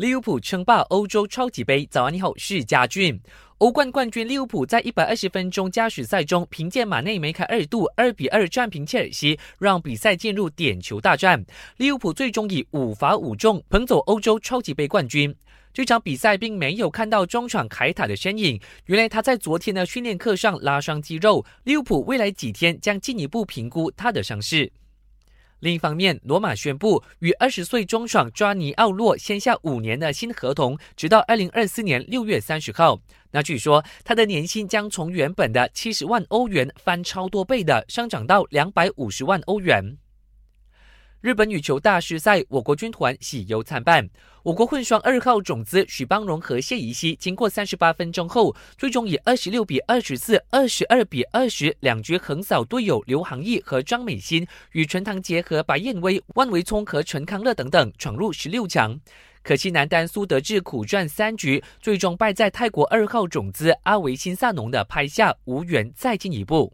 利物浦称霸欧洲超级杯。早安，你好，是家俊。欧冠冠军利物浦在一百二十分钟加时赛中，凭借马内梅开二度，二比二战平切尔西，让比赛进入点球大战。利物浦最终以五罚五中捧走欧洲超级杯冠军。这场比赛并没有看到中场凯塔的身影，原来他在昨天的训练课上拉伤肌肉。利物浦未来几天将进一步评估他的伤势。另一方面，罗马宣布与二十岁中爽抓尼奥洛签下五年的新合同，直到二零二四年六月三十号。那据说他的年薪将从原本的七十万欧元翻超多倍的上涨到两百五十万欧元。日本羽球大师赛，我国军团喜忧参半。我国混双二号种子许邦荣和谢怡希，经过三十八分钟后，最终以二十六比二十四、二十二比二十两局横扫队友刘航毅和张美欣，与陈堂杰和白燕威、万维聪和陈康乐等等闯入十六强。可惜男单苏德智苦战三局，最终败在泰国二号种子阿维辛萨农的拍下，无缘再进一步。